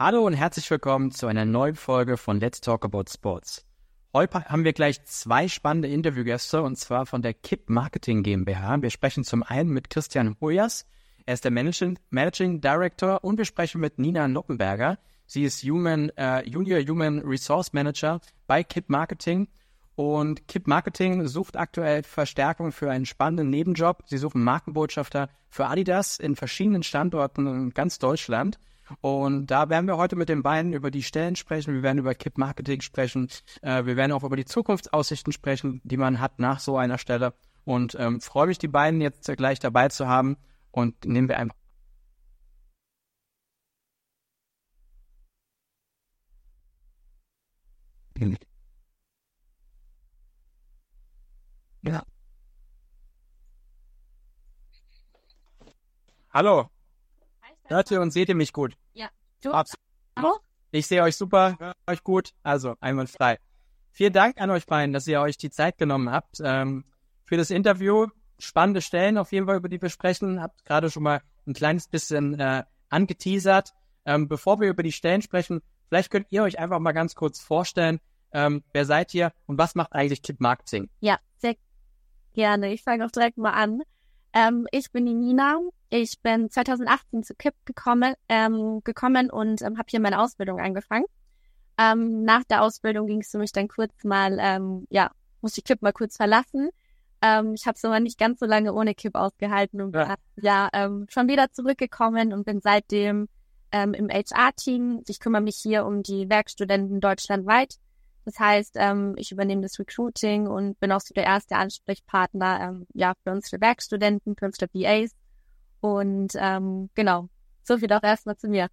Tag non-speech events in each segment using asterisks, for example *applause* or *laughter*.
Hallo und herzlich willkommen zu einer neuen Folge von Let's Talk About Sports. Heute haben wir gleich zwei spannende Interviewgäste und zwar von der KIP Marketing GmbH. Wir sprechen zum einen mit Christian Hoyas, er ist der Managing, Managing Director und wir sprechen mit Nina Noppenberger. Sie ist Human, äh, Junior Human Resource Manager bei KIP Marketing und KIP Marketing sucht aktuell Verstärkung für einen spannenden Nebenjob. Sie suchen Markenbotschafter für Adidas in verschiedenen Standorten in ganz Deutschland. Und da werden wir heute mit den beiden über die Stellen sprechen. Wir werden über KIP Marketing sprechen. Äh, wir werden auch über die Zukunftsaussichten sprechen, die man hat nach so einer Stelle. Und ähm, freue mich, die beiden jetzt gleich dabei zu haben. Und nehmen wir einfach. Ja. Hallo. Hört ihr und seht ihr mich gut? Ja. Du? Absolut. Ich sehe euch super, höre euch gut. Also einmal frei. Vielen Dank an euch beiden, dass ihr euch die Zeit genommen habt ähm, für das Interview. Spannende Stellen auf jeden Fall, über die wir sprechen. Habt gerade schon mal ein kleines bisschen äh, angeteasert. Ähm, bevor wir über die Stellen sprechen, vielleicht könnt ihr euch einfach mal ganz kurz vorstellen, ähm, wer seid ihr und was macht eigentlich Kip Marketing? Ja, sehr gerne. Ich fange auch direkt mal an. Ähm, ich bin die Nina. Ich bin 2018 zu KIP gekommen, ähm, gekommen und ähm, habe hier meine Ausbildung angefangen. Ähm, nach der Ausbildung ging es für mich dann kurz mal, ähm, ja, musste ich KIP mal kurz verlassen. Ähm, ich habe es aber nicht ganz so lange ohne KIP ausgehalten und ja, ja ähm, schon wieder zurückgekommen und bin seitdem ähm, im HR-Team. Ich kümmere mich hier um die Werkstudenten deutschlandweit das heißt, ähm, ich übernehme das Recruiting und bin auch so der erste Ansprechpartner ähm, ja, für unsere Werkstudenten, für unsere BAs. Und ähm, genau, so viel auch erstmal zu mir.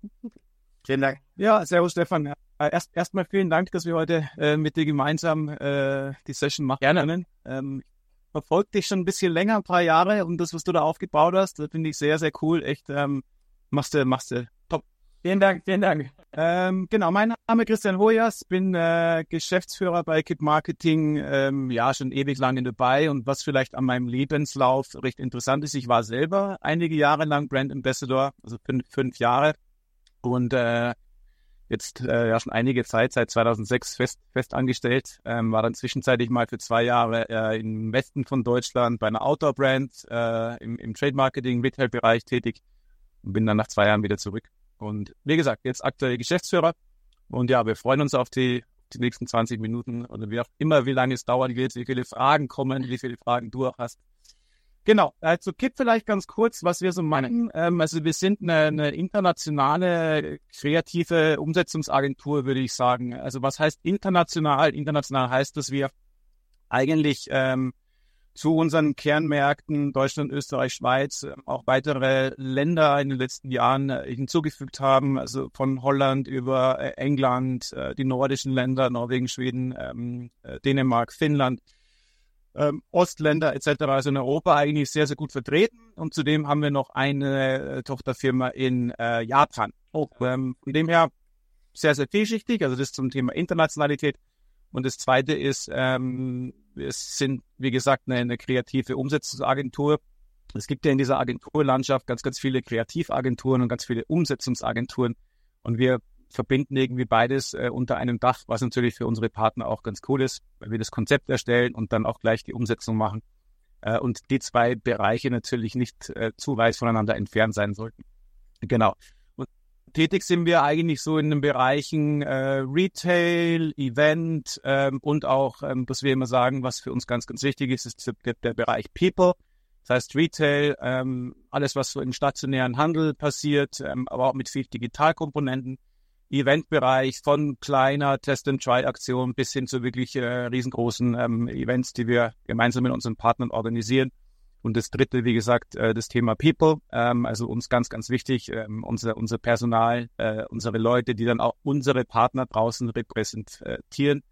Vielen Dank. Ja, servus Stefan. Äh, erst erstmal vielen Dank, dass wir heute äh, mit dir gemeinsam äh, die Session machen Gerne. können. Ähm, ich verfolge dich schon ein bisschen länger, ein paar Jahre und das, was du da aufgebaut hast, das finde ich sehr, sehr cool. Echt, ähm, machst du, machst du top. Vielen Dank, vielen Dank. Ähm, genau, mein Name ist Christian Hojas, bin äh, Geschäftsführer bei Kit Marketing, ähm, ja, schon ewig lange dabei und was vielleicht an meinem Lebenslauf recht interessant ist, ich war selber einige Jahre lang Brand Ambassador, also fünf, fünf Jahre und äh, jetzt äh, ja schon einige Zeit, seit 2006 fest, fest angestellt, ähm, war dann zwischenzeitlich mal für zwei Jahre äh, im Westen von Deutschland bei einer Outdoor-Brand äh, im, im Trade-Marketing, Retail-Bereich tätig und bin dann nach zwei Jahren wieder zurück und wie gesagt, jetzt aktuell Geschäftsführer. Und ja, wir freuen uns auf die, die nächsten 20 Minuten oder wie auch immer, wie lange es dauert, wie viele Fragen kommen, wie viele Fragen du auch hast. Genau, also Kip vielleicht ganz kurz, was wir so meinen. Ähm, also wir sind eine, eine internationale kreative Umsetzungsagentur, würde ich sagen. Also was heißt international? International heißt, dass wir eigentlich ähm, zu unseren Kernmärkten Deutschland, Österreich, Schweiz äh, auch weitere Länder in den letzten Jahren äh, hinzugefügt haben, also von Holland über äh, England, die nordischen Länder, Norwegen, Schweden, ähm, Dänemark, Finnland, ähm, Ostländer etc. Also in Europa eigentlich sehr, sehr gut vertreten. Und zudem haben wir noch eine Tochterfirma in Japan. Oh. Ähm, von dem her sehr, sehr vielschichtig. Also das zum Thema Internationalität. Und das Zweite ist, ähm, wir sind, wie gesagt, eine, eine kreative Umsetzungsagentur. Es gibt ja in dieser Agenturlandschaft ganz, ganz viele Kreativagenturen und ganz viele Umsetzungsagenturen. Und wir verbinden irgendwie beides äh, unter einem Dach, was natürlich für unsere Partner auch ganz cool ist, weil wir das Konzept erstellen und dann auch gleich die Umsetzung machen. Äh, und die zwei Bereiche natürlich nicht äh, zu weit voneinander entfernt sein sollten. Genau tätig sind wir eigentlich so in den Bereichen äh, Retail, Event ähm, und auch, ähm, was wir immer sagen, was für uns ganz, ganz wichtig ist, ist der, der Bereich People. Das heißt Retail, ähm, alles, was so im stationären Handel passiert, ähm, aber auch mit viel Digitalkomponenten. Eventbereich von kleiner Test-and-Try-Aktion bis hin zu wirklich äh, riesengroßen ähm, Events, die wir gemeinsam mit unseren Partnern organisieren. Und das dritte, wie gesagt, äh, das Thema People. Ähm, also uns ganz, ganz wichtig, ähm, unser, unser Personal, äh, unsere Leute, die dann auch unsere Partner draußen repräsentieren.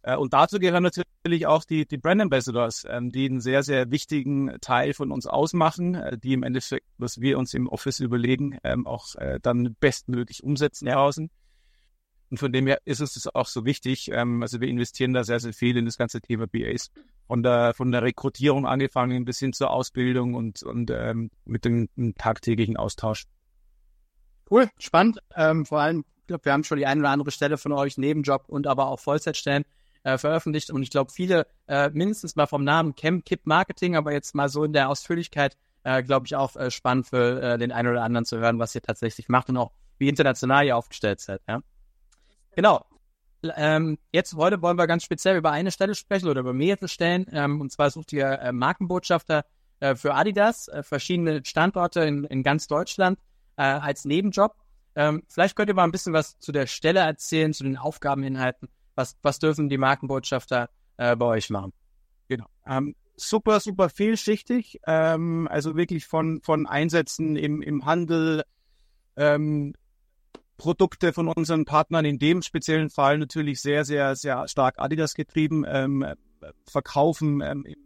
Äh, und dazu gehören natürlich auch die, die Brand Ambassadors, ähm, die einen sehr, sehr wichtigen Teil von uns ausmachen, die im Endeffekt, was wir uns im Office überlegen, auch dann bestmöglich umsetzen draußen. Und von dem her ist es auch so wichtig. Also wir investieren da sehr, sehr viel in das ganze Thema BAs. Von der, von der Rekrutierung angefangen bis hin zur Ausbildung und, und ähm, mit dem, dem tagtäglichen Austausch. Cool, spannend. Ähm, vor allem glaube, wir haben schon die eine oder andere Stelle von euch, Nebenjob und aber auch Vollzeitstellen äh, veröffentlicht. Und ich glaube, viele äh, mindestens mal vom Namen Camp Kip Marketing, aber jetzt mal so in der Ausführlichkeit, äh, glaube ich, auch äh, spannend für äh, den einen oder anderen zu hören, was ihr tatsächlich macht und auch wie international ihr aufgestellt seid. Ja? Genau. Ähm, jetzt heute wollen wir ganz speziell über eine Stelle sprechen oder über mehrere Stellen. Ähm, und zwar sucht ihr äh, Markenbotschafter äh, für Adidas, äh, verschiedene Standorte in, in ganz Deutschland äh, als Nebenjob. Ähm, vielleicht könnt ihr mal ein bisschen was zu der Stelle erzählen, zu den Aufgabeninhalten. Was, was dürfen die Markenbotschafter äh, bei euch machen? Genau. Ähm, super, super vielschichtig. Ähm, also wirklich von, von Einsätzen im, im Handel, ähm, Produkte von unseren Partnern, in dem speziellen Fall natürlich sehr, sehr, sehr stark Adidas getrieben, ähm, verkaufen ähm, im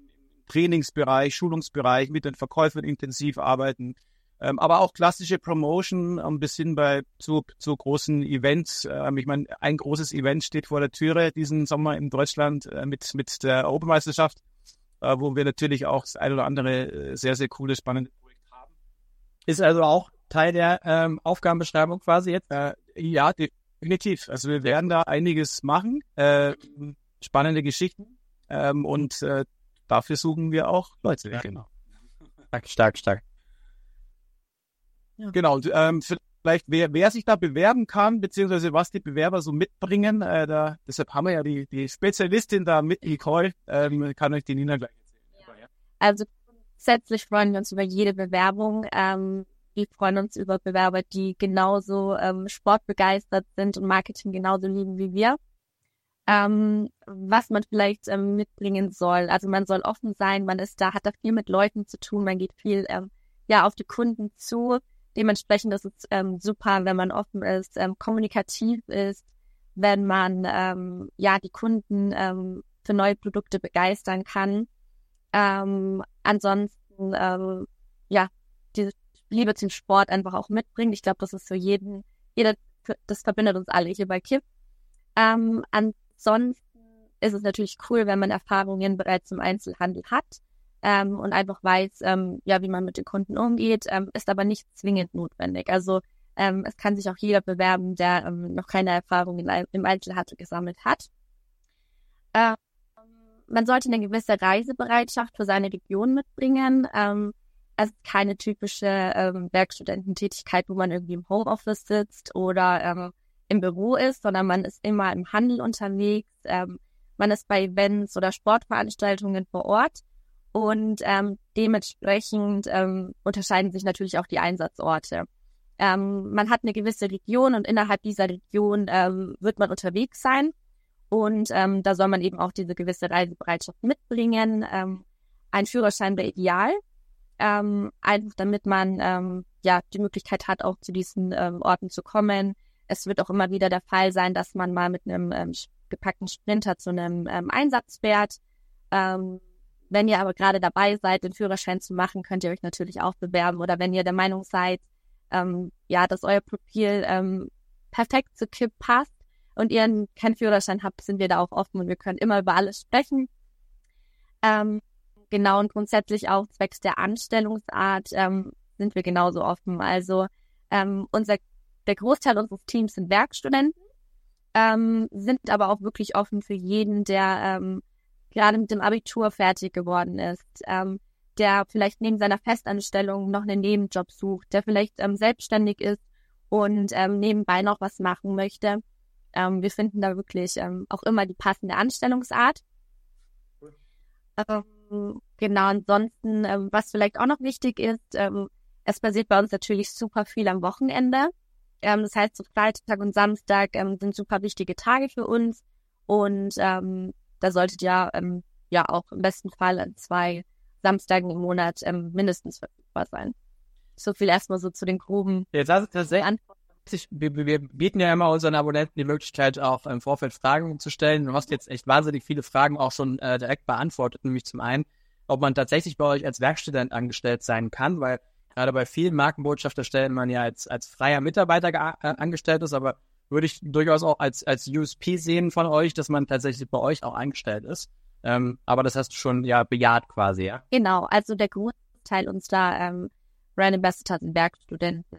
Trainingsbereich, Schulungsbereich, mit den Verkäufern intensiv arbeiten, ähm, aber auch klassische Promotion ein bisschen bei zu, zu großen Events. Ähm, ich meine, ein großes Event steht vor der Türe diesen Sommer in Deutschland äh, mit, mit der Europameisterschaft, äh, wo wir natürlich auch das ein oder andere äh, sehr, sehr coole, spannende Projekt haben. Ist also auch Teil der ähm, Aufgabenbeschreibung quasi jetzt? Äh, ja, definitiv. Also wir werden da einiges machen, äh, spannende Geschichten ähm, und äh, dafür suchen wir auch Leute. Ja, genau. Stark, stark, stark. Ja. Genau, und, ähm, vielleicht wer, wer sich da bewerben kann, beziehungsweise was die Bewerber so mitbringen, äh, da, deshalb haben wir ja die, die Spezialistin da mit Nicole, ähm, kann euch die Nina gleich erzählen. Ja. Also grundsätzlich freuen wir uns über jede Bewerbung. Ähm, wir freuen uns über Bewerber, die genauso ähm, sportbegeistert sind und Marketing genauso lieben wie wir. Ähm, was man vielleicht ähm, mitbringen soll. Also man soll offen sein, man ist da, hat da viel mit Leuten zu tun, man geht viel ähm, ja auf die Kunden zu. Dementsprechend ist es ähm, super, wenn man offen ist, ähm, kommunikativ ist, wenn man ähm, ja die Kunden ähm, für neue Produkte begeistern kann. Ähm, ansonsten ähm, ja diese Liebe zum Sport einfach auch mitbringt. Ich glaube, das ist für jeden, jeder, das verbindet uns alle hier bei KIP. Ähm, ansonsten ist es natürlich cool, wenn man Erfahrungen bereits im Einzelhandel hat ähm, und einfach weiß, ähm, ja, wie man mit den Kunden umgeht, ähm, ist aber nicht zwingend notwendig. Also ähm, es kann sich auch jeder bewerben, der ähm, noch keine Erfahrung in, im Einzelhandel gesammelt hat. Man sollte eine gewisse Reisebereitschaft für seine Region mitbringen. Es ist keine typische ähm, Werkstudententätigkeit, wo man irgendwie im Homeoffice sitzt oder ähm, im Büro ist, sondern man ist immer im Handel unterwegs. Ähm, man ist bei Events oder Sportveranstaltungen vor Ort und ähm, dementsprechend ähm, unterscheiden sich natürlich auch die Einsatzorte. Ähm, man hat eine gewisse Region und innerhalb dieser Region ähm, wird man unterwegs sein und ähm, da soll man eben auch diese gewisse Reisebereitschaft mitbringen. Ähm, ein Führerschein wäre ideal, ähm, einfach damit man ähm, ja die Möglichkeit hat, auch zu diesen ähm, Orten zu kommen. Es wird auch immer wieder der Fall sein, dass man mal mit einem ähm, gepackten Sprinter zu einem ähm, Einsatz fährt. Ähm, wenn ihr aber gerade dabei seid, den Führerschein zu machen, könnt ihr euch natürlich auch bewerben. Oder wenn ihr der Meinung seid, ähm, ja, dass euer Profil ähm, perfekt zu KIP passt und ihr keinen Führerschein habt, sind wir da auch offen und wir können immer über alles sprechen. Ähm, genau und grundsätzlich auch zwecks der Anstellungsart ähm, sind wir genauso offen. Also ähm, unser der Großteil unseres Teams sind Werkstudenten, ähm, sind aber auch wirklich offen für jeden, der ähm, gerade mit dem Abitur fertig geworden ist, ähm, der vielleicht neben seiner Festanstellung noch einen Nebenjob sucht, der vielleicht ähm, selbstständig ist und ähm, nebenbei noch was machen möchte. Ähm, wir finden da wirklich ähm, auch immer die passende Anstellungsart. Ähm, genau, ansonsten, ähm, was vielleicht auch noch wichtig ist, ähm, es basiert bei uns natürlich super viel am Wochenende. Ähm, das heißt, so Freitag und Samstag ähm, sind super wichtige Tage für uns. Und ähm, da solltet ihr ähm, ja auch im besten Fall an zwei Samstagen im Monat ähm, mindestens verfügbar sein. So viel erstmal so zu den groben Jetzt hast du tatsächlich wir, wir bieten ja immer unseren Abonnenten die Möglichkeit, auch im Vorfeld Fragen zu stellen. Du hast jetzt echt wahnsinnig viele Fragen auch schon äh, direkt beantwortet, nämlich zum einen, ob man tatsächlich bei euch als Werkstudent angestellt sein kann, weil gerade bei vielen Markenbotschafterstellen man ja als, als freier Mitarbeiter äh, angestellt ist, aber würde ich durchaus auch als, als USP sehen von euch, dass man tatsächlich bei euch auch eingestellt ist. Ähm, aber das hast du schon ja bejaht quasi, ja? Genau, also der Großteil unserer ähm, Brand Ambassadors sind Werkstudenten.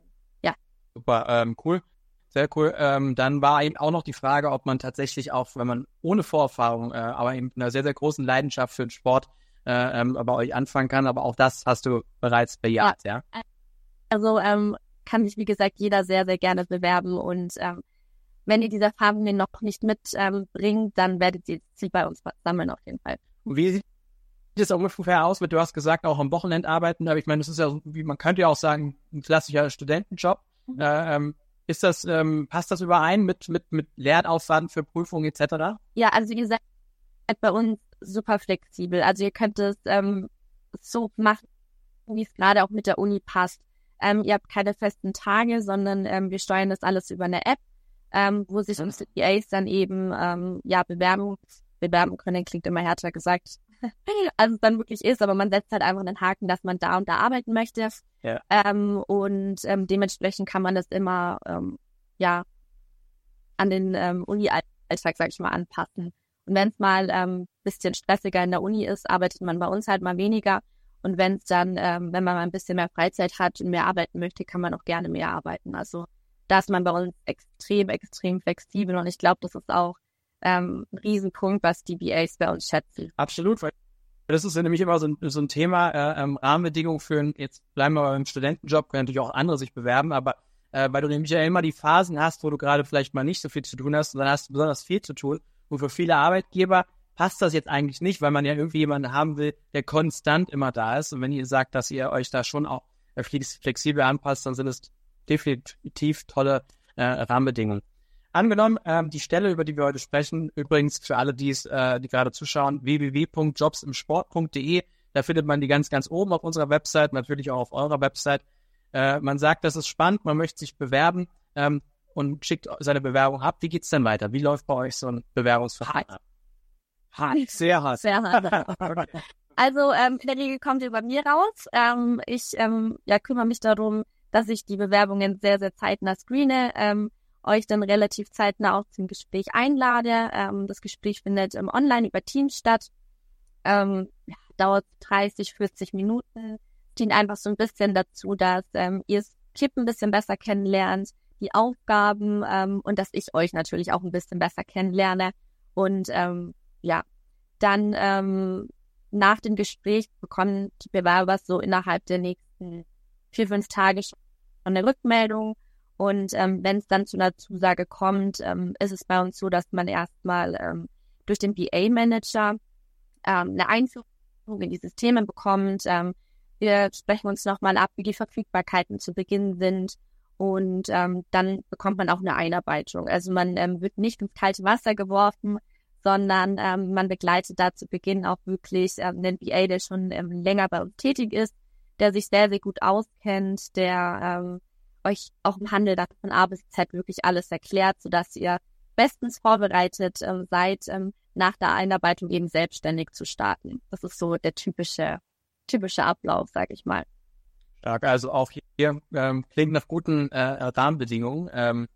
Super, ähm, cool. Sehr cool. Ähm, dann war eben auch noch die Frage, ob man tatsächlich auch, wenn man ohne Vorerfahrung, äh, aber eben mit einer sehr, sehr großen Leidenschaft für den Sport äh, ähm, bei euch anfangen kann. Aber auch das hast du bereits bejaht, ja? ja? Also ähm, kann sich, wie gesagt, jeder sehr, sehr gerne bewerben. Und ähm, wenn ihr diese Erfahrungen noch nicht mitbringt, dann werdet ihr sie bei uns sammeln auf jeden Fall. Wie sieht es ungefähr aus mit, du hast gesagt, auch am Wochenende arbeiten, aber ich meine, das ist ja, wie man könnte ja auch sagen, ein klassischer Studentenjob. Äh, ähm, ist das, ähm, passt das überein mit, mit, mit Lernaufwand für Prüfungen etc.? Ja, also ihr seid bei uns super flexibel. Also ihr könnt es ähm, so machen, wie es gerade auch mit der Uni passt. Ähm, ihr habt keine festen Tage, sondern ähm, wir steuern das alles über eine App, ähm, wo sich unsere CPAs dann eben ähm, ja bewerben, bewerben können, klingt immer härter gesagt, *laughs* als es dann wirklich ist, aber man setzt halt einfach einen Haken, dass man da und da arbeiten möchte. Ja. Ähm, und ähm, dementsprechend kann man das immer ähm, ja an den ähm, Uni-Alltag, sag ich mal, anpassen. Und wenn es mal ähm, bisschen stressiger in der Uni ist, arbeitet man bei uns halt mal weniger. Und wenn es dann, ähm, wenn man mal ein bisschen mehr Freizeit hat und mehr arbeiten möchte, kann man auch gerne mehr arbeiten. Also da ist man bei uns extrem, extrem flexibel und ich glaube, das ist auch ähm, Riesenpunkt, was die BAs bei uns schätzen. Absolut, weil das ist ja nämlich immer so ein, so ein Thema, äh, ähm, Rahmenbedingungen für ein, jetzt bleiben wir beim Studentenjob, können natürlich auch andere sich bewerben, aber äh, weil du nämlich ja immer die Phasen hast, wo du gerade vielleicht mal nicht so viel zu tun hast und dann hast du besonders viel zu tun. Und für viele Arbeitgeber passt das jetzt eigentlich nicht, weil man ja irgendwie jemanden haben will, der konstant immer da ist. Und wenn ihr sagt, dass ihr euch da schon auch äh, flexibel anpasst, dann sind es definitiv tolle äh, Rahmenbedingungen. Angenommen, ähm, die Stelle, über die wir heute sprechen, übrigens für alle, die es, äh, die gerade zuschauen, www.jobsimsport.de. Da findet man die ganz, ganz oben auf unserer Website, natürlich auch auf eurer Website. Äh, man sagt, das ist spannend, man möchte sich bewerben ähm, und schickt seine Bewerbung ab. Wie geht's denn weiter? Wie läuft bei euch so ein Bewerbungsverfahren ab? Hart, sehr hart. Sehr hart. *laughs* Also ähm, in der Regel kommt ihr bei mir raus. Ähm, ich ähm, ja, kümmere mich darum, dass ich die Bewerbungen sehr, sehr zeitnah screene. Ähm, euch dann relativ zeitnah auch zum Gespräch einlade. Ähm, das Gespräch findet ähm, online über Teams statt. Ähm, ja, dauert 30, 40 Minuten. Dient einfach so ein bisschen dazu, dass ähm, ihr Clip ein bisschen besser kennenlernt, die Aufgaben ähm, und dass ich euch natürlich auch ein bisschen besser kennenlerne. Und ähm, ja, dann ähm, nach dem Gespräch bekommen die Bewerber so innerhalb der nächsten vier, fünf Tage schon eine Rückmeldung und ähm, wenn es dann zu einer Zusage kommt, ähm, ist es bei uns so, dass man erstmal ähm, durch den BA-Manager ähm, eine Einführung in die Systeme bekommt. Ähm, wir sprechen uns nochmal ab, wie die Verfügbarkeiten zu Beginn sind. Und ähm, dann bekommt man auch eine Einarbeitung. Also man ähm, wird nicht ins kalte Wasser geworfen, sondern ähm, man begleitet da zu Beginn auch wirklich ähm, einen BA, der schon ähm, länger bei uns tätig ist, der sich sehr, sehr gut auskennt, der ähm, euch auch im Handel dann von A bis Z wirklich alles erklärt, sodass ihr bestens vorbereitet ähm, seid, ähm, nach der Einarbeitung eben selbstständig zu starten. Das ist so der typische, typische Ablauf, sag ich mal. Stark, also auch hier ähm, klingt nach guten äh, Rahmenbedingungen. Ähm,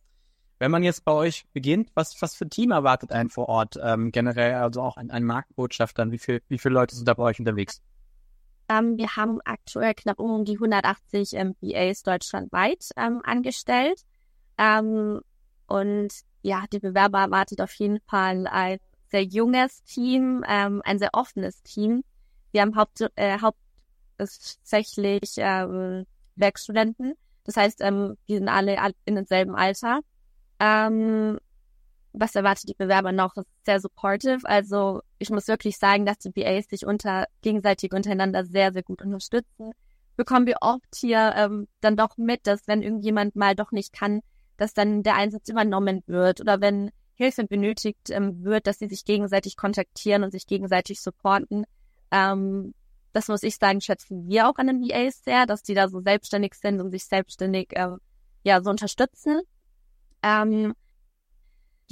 wenn man jetzt bei euch beginnt, was, was für ein Team erwartet einen vor Ort ähm, generell, also auch ein, ein Markenbotschafter, wie, viel, wie viele Leute sind da bei euch unterwegs? Ähm, wir haben aktuell knapp um die 180 ähm, BAs deutschlandweit ähm, angestellt. Ähm, und ja, die Bewerber erwartet auf jeden Fall ein sehr junges Team, ähm, ein sehr offenes Team. Wir haben haupt, äh, hauptsächlich ähm, Werkstudenten. Das heißt, ähm, die sind alle in demselben Alter. Was erwartet die Bewerber noch? Das ist sehr supportive. Also ich muss wirklich sagen, dass die BAs sich unter gegenseitig untereinander sehr, sehr gut unterstützen. Bekommen wir oft hier ähm, dann doch mit, dass wenn irgendjemand mal doch nicht kann, dass dann der Einsatz übernommen wird oder wenn Hilfe benötigt ähm, wird, dass sie sich gegenseitig kontaktieren und sich gegenseitig supporten. Ähm, das muss ich sagen, schätzen wir auch an den BAs sehr, dass die da so selbstständig sind und sich selbstständig ähm, ja so unterstützen. Ähm,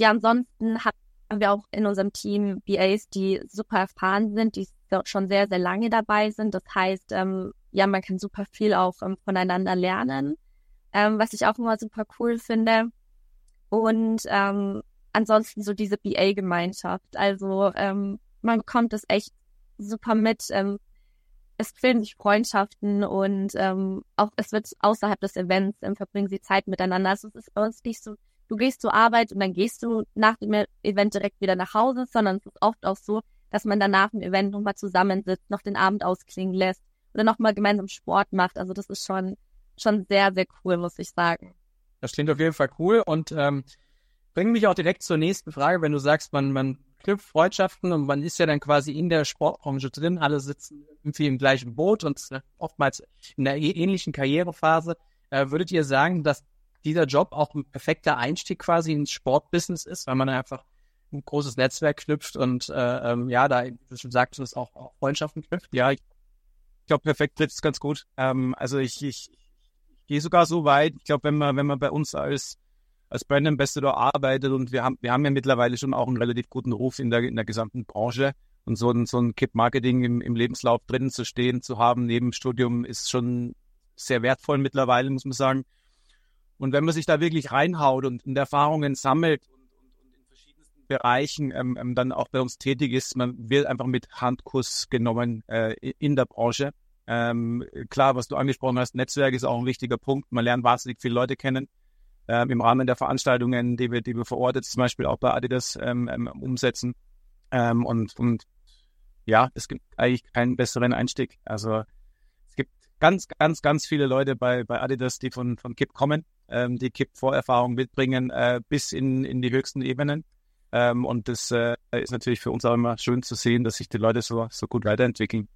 ja, ansonsten haben wir auch in unserem Team BAs, die super erfahren sind, die schon sehr, sehr lange dabei sind. Das heißt, ähm, ja, man kann super viel auch ähm, voneinander lernen, ähm, was ich auch immer super cool finde. Und ähm, ansonsten so diese BA-Gemeinschaft. Also ähm, man bekommt es echt super mit. Ähm, es bilden sich Freundschaften und ähm, auch es wird außerhalb des Events ähm, verbringen sie Zeit miteinander. Also es ist bei uns nicht so du gehst zur Arbeit und dann gehst du nach dem Event direkt wieder nach Hause, sondern es ist oft auch so, dass man danach im Event nochmal zusammensitzt, noch den Abend ausklingen lässt oder nochmal gemeinsam Sport macht. Also das ist schon, schon sehr, sehr cool, muss ich sagen. Das klingt auf jeden Fall cool und ähm, bringt mich auch direkt zur nächsten Frage, wenn du sagst, man, man knüpft Freundschaften und man ist ja dann quasi in der Sportbranche drin, alle sitzen irgendwie im gleichen Boot und oftmals in einer ähnlichen Karrierephase. Äh, würdet ihr sagen, dass dieser Job auch ein perfekter Einstieg quasi ins Sportbusiness ist, weil man einfach ein großes Netzwerk knüpft und äh, ähm, ja, da, wie du schon sagtest, auch, auch Freundschaften knüpft? Ja, ich glaube, perfekt trifft es ganz gut. Ähm, also ich, ich, ich gehe sogar so weit, ich glaube, wenn man, wenn man bei uns als als Brand Ambassador arbeitet und wir haben, wir haben ja mittlerweile schon auch einen relativ guten Ruf in der, in der gesamten Branche. Und so ein, so ein Kip-Marketing im, im Lebenslauf drin zu stehen, zu haben neben Studium ist schon sehr wertvoll mittlerweile, muss man sagen. Und wenn man sich da wirklich reinhaut und, und Erfahrungen sammelt und, und, in verschiedensten Bereichen ähm, ähm, dann auch bei uns tätig ist, man wird einfach mit Handkuss genommen äh, in der Branche. Ähm, klar, was du angesprochen hast, Netzwerk ist auch ein wichtiger Punkt. Man lernt wahnsinnig viele Leute kennen ähm, im Rahmen der Veranstaltungen, die wir, die wir vor Ort jetzt zum Beispiel auch bei Adidas ähm, ähm, umsetzen. Ähm, und, und ja, es gibt eigentlich keinen besseren Einstieg. Also ganz, ganz, ganz viele Leute bei, bei Adidas, die von, von KIP kommen, ähm, die KIP-Vorerfahrung mitbringen, äh, bis in, in die höchsten Ebenen. Ähm, und das äh, ist natürlich für uns auch immer schön zu sehen, dass sich die Leute so, so gut weiterentwickeln.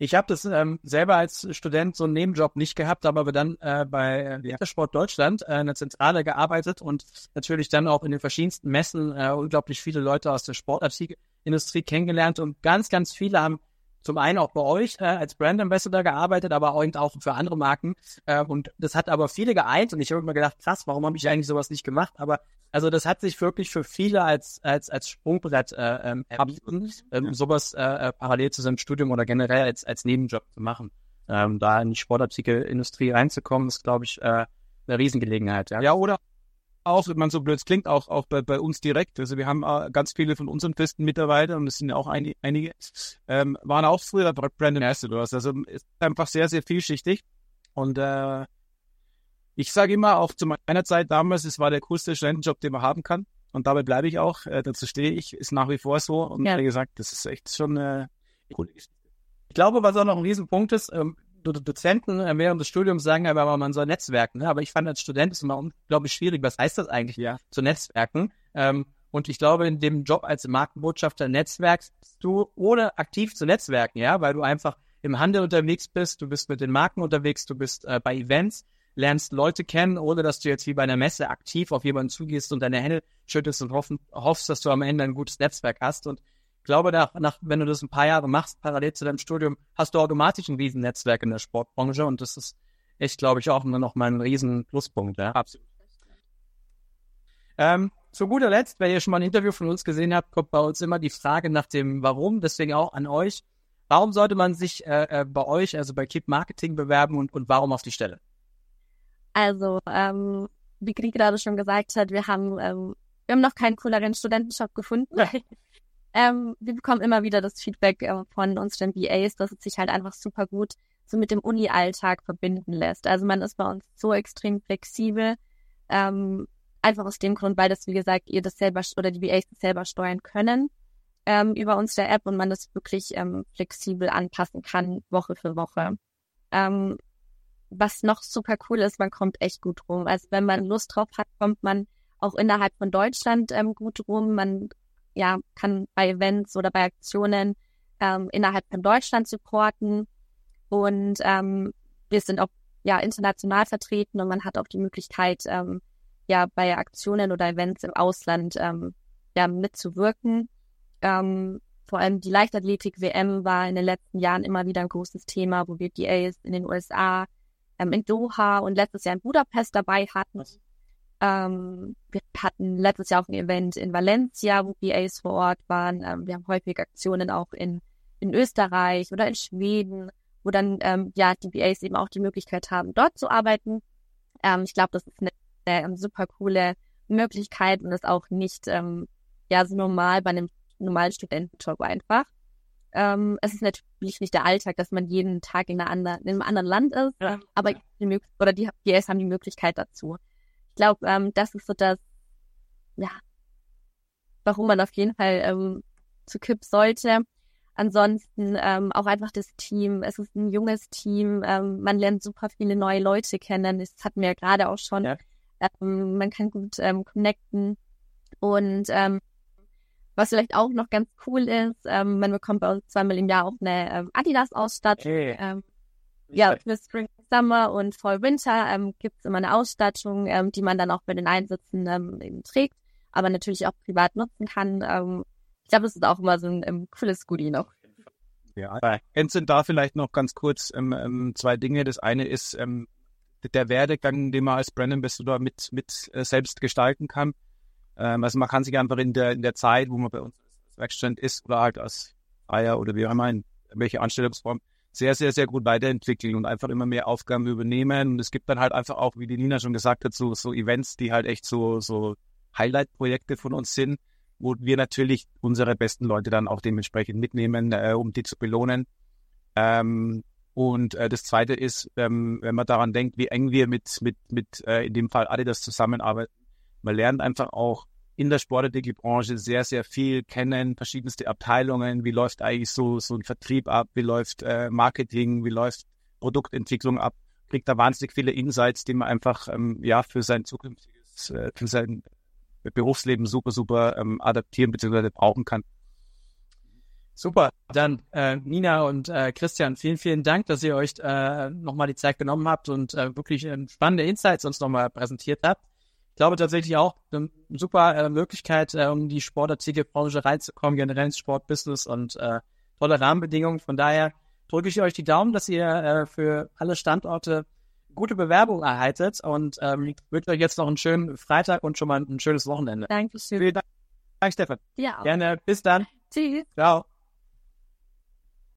Ich habe das ähm, selber als Student so einen Nebenjob nicht gehabt, aber dann äh, bei Wintersport Deutschland äh, in der Zentrale gearbeitet und natürlich dann auch in den verschiedensten Messen äh, unglaublich viele Leute aus der Sportartikelindustrie kennengelernt und ganz, ganz viele haben zum einen auch bei euch äh, als Brand Ambassador gearbeitet, aber auch, auch für andere Marken. Äh, und das hat aber viele geeint und ich habe immer gedacht, krass, warum habe ich eigentlich sowas nicht gemacht? Aber also das hat sich wirklich für viele als als als Sprungbrett äh, ähm, erwiesen, ähm, sowas äh, äh, parallel zu seinem Studium oder generell als als Nebenjob zu machen. Ähm, da in die Sportartikelindustrie reinzukommen, ist glaube ich äh, eine Riesengelegenheit. Ja, ja oder auch, wenn man so blöd klingt, auch, auch bei, bei uns direkt. Also wir haben äh, ganz viele von unseren festen Mitarbeitern, und es sind ja auch ein, einige, ähm, waren auch früher Brand Ambassadors. Also es ist einfach sehr, sehr vielschichtig. Und äh, ich sage immer, auch zu meiner Zeit damals, es war der coolste Studentenjob, den man haben kann. Und dabei bleibe ich auch. Äh, dazu stehe ich, ist nach wie vor so. Und ja. wie gesagt, das ist echt schon äh, coole Geschichte. Ich glaube, was auch noch ein Riesenpunkt ist, ähm, Dozenten äh, während des Studiums sagen aber, man soll netzwerken. Ne? Aber ich fand als Student ist immer unglaublich schwierig. Was heißt das eigentlich, ja. zu netzwerken? Ähm, und ich glaube, in dem Job als Markenbotschafter netzwerkst du, ohne aktiv zu netzwerken, ja, weil du einfach im Handel unterwegs bist, du bist mit den Marken unterwegs, du bist äh, bei Events, lernst Leute kennen, ohne dass du jetzt wie bei einer Messe aktiv auf jemanden zugehst und deine Hände schüttest und hoffen, hoffst, dass du am Ende ein gutes Netzwerk hast. Und glaube, nach, nach, wenn du das ein paar Jahre machst, parallel zu deinem Studium, hast du automatisch ein Riesennetzwerk in der Sportbranche und das ist echt, glaube ich, auch noch mal ein riesen Pluspunkt. Ja? Absolut. Ähm, zu guter Letzt, wenn ihr schon mal ein Interview von uns gesehen habt, kommt bei uns immer die Frage nach dem Warum, deswegen auch an euch. Warum sollte man sich äh, äh, bei euch, also bei Keep Marketing bewerben und, und warum auf die Stelle? Also, ähm, wie Krieg gerade schon gesagt hat, wir haben, ähm, wir haben noch keinen cooleren Studentenshop gefunden. Ähm, wir bekommen immer wieder das Feedback äh, von unseren VAs, dass es sich halt einfach super gut so mit dem Uni-Alltag verbinden lässt. Also man ist bei uns so extrem flexibel. Ähm, einfach aus dem Grund, weil das, wie gesagt, ihr das selber oder die VAs das selber steuern können ähm, über unsere App und man das wirklich ähm, flexibel anpassen kann, Woche für Woche. Ähm, was noch super cool ist, man kommt echt gut rum. Also wenn man Lust drauf hat, kommt man auch innerhalb von Deutschland ähm, gut rum. Man ja, kann bei Events oder bei Aktionen ähm, innerhalb von Deutschland supporten. Und ähm, wir sind auch ja international vertreten und man hat auch die Möglichkeit, ähm, ja, bei Aktionen oder Events im Ausland ähm, ja, mitzuwirken. Ähm, vor allem die Leichtathletik-WM war in den letzten Jahren immer wieder ein großes Thema, wo wir DAs in den USA, ähm, in Doha und letztes Jahr in Budapest dabei hatten. Ähm, wir hatten letztes Jahr auch ein Event in Valencia, wo BAs vor Ort waren. Ähm, wir haben häufig Aktionen auch in, in Österreich oder in Schweden, wo dann ähm, ja die BAs eben auch die Möglichkeit haben, dort zu arbeiten. Ähm, ich glaube, das ist eine, eine, super coole Möglichkeit und ist auch nicht ähm, ja so normal bei einem normalen Studentenjob einfach. Ähm, es ist natürlich nicht der Alltag, dass man jeden Tag in, einer anderen, in einem anderen Land ist, ja. aber die, oder die BAs haben die Möglichkeit dazu glaube, ähm, das ist so das, ja, warum man auf jeden Fall ähm, zu KIP sollte. Ansonsten ähm, auch einfach das Team. Es ist ein junges Team. Ähm, man lernt super viele neue Leute kennen. Das hatten wir ja gerade auch schon. Ja. Ähm, man kann gut ähm, connecten. Und ähm, was vielleicht auch noch ganz cool ist, ähm, man bekommt bei uns zweimal im Jahr auch eine ähm, Adidas-Ausstattung. Hey. Ähm, ja, für Spring, Summer und Fall, Winter ähm, gibt es immer eine Ausstattung, ähm, die man dann auch bei den Einsätzen ähm, eben trägt, aber natürlich auch privat nutzen kann. Ähm, ich glaube, das ist auch immer so ein ähm, cooles Goodie noch. Ja, ergänzen da vielleicht noch ganz kurz ähm, ähm, zwei Dinge. Das eine ist ähm, der Werdegang, den man als Brand Ambassador mit, mit äh, selbst gestalten kann. Ähm, also man kann sich einfach in der, in der Zeit, wo man bei uns als Werkstatt ist oder halt als Freier oder wie auch immer, in welche Anstellungsform, sehr, sehr, sehr gut weiterentwickeln und einfach immer mehr Aufgaben übernehmen. Und es gibt dann halt einfach auch, wie die Nina schon gesagt hat, so, so Events, die halt echt so, so Highlight-Projekte von uns sind, wo wir natürlich unsere besten Leute dann auch dementsprechend mitnehmen, äh, um die zu belohnen. Ähm, und äh, das Zweite ist, ähm, wenn man daran denkt, wie eng wir mit, mit, mit äh, in dem Fall Adidas zusammenarbeiten, man lernt einfach auch in der Sportartikelbranche sehr, sehr viel kennen, verschiedenste Abteilungen, wie läuft eigentlich so, so ein Vertrieb ab, wie läuft äh, Marketing, wie läuft Produktentwicklung ab, kriegt da wahnsinnig viele Insights, die man einfach ähm, ja für sein zukünftiges, äh, für sein Berufsleben super, super ähm, adaptieren bzw. brauchen kann. Super, dann äh, Nina und äh, Christian, vielen, vielen Dank, dass ihr euch äh, nochmal die Zeit genommen habt und äh, wirklich äh, spannende Insights uns nochmal präsentiert habt. Ich glaube tatsächlich auch eine super äh, Möglichkeit, äh, um die Sportartikelbranche reinzukommen, generell ins Sportbusiness und äh, tolle Rahmenbedingungen. Von daher drücke ich euch die Daumen, dass ihr äh, für alle Standorte gute Bewerbung erhaltet und ähm, wünsche euch jetzt noch einen schönen Freitag und schon mal ein schönes Wochenende. Dankeschön. Vielen Dank, Stefan. Ja. Gerne. Bis dann. Tschüss. Ciao.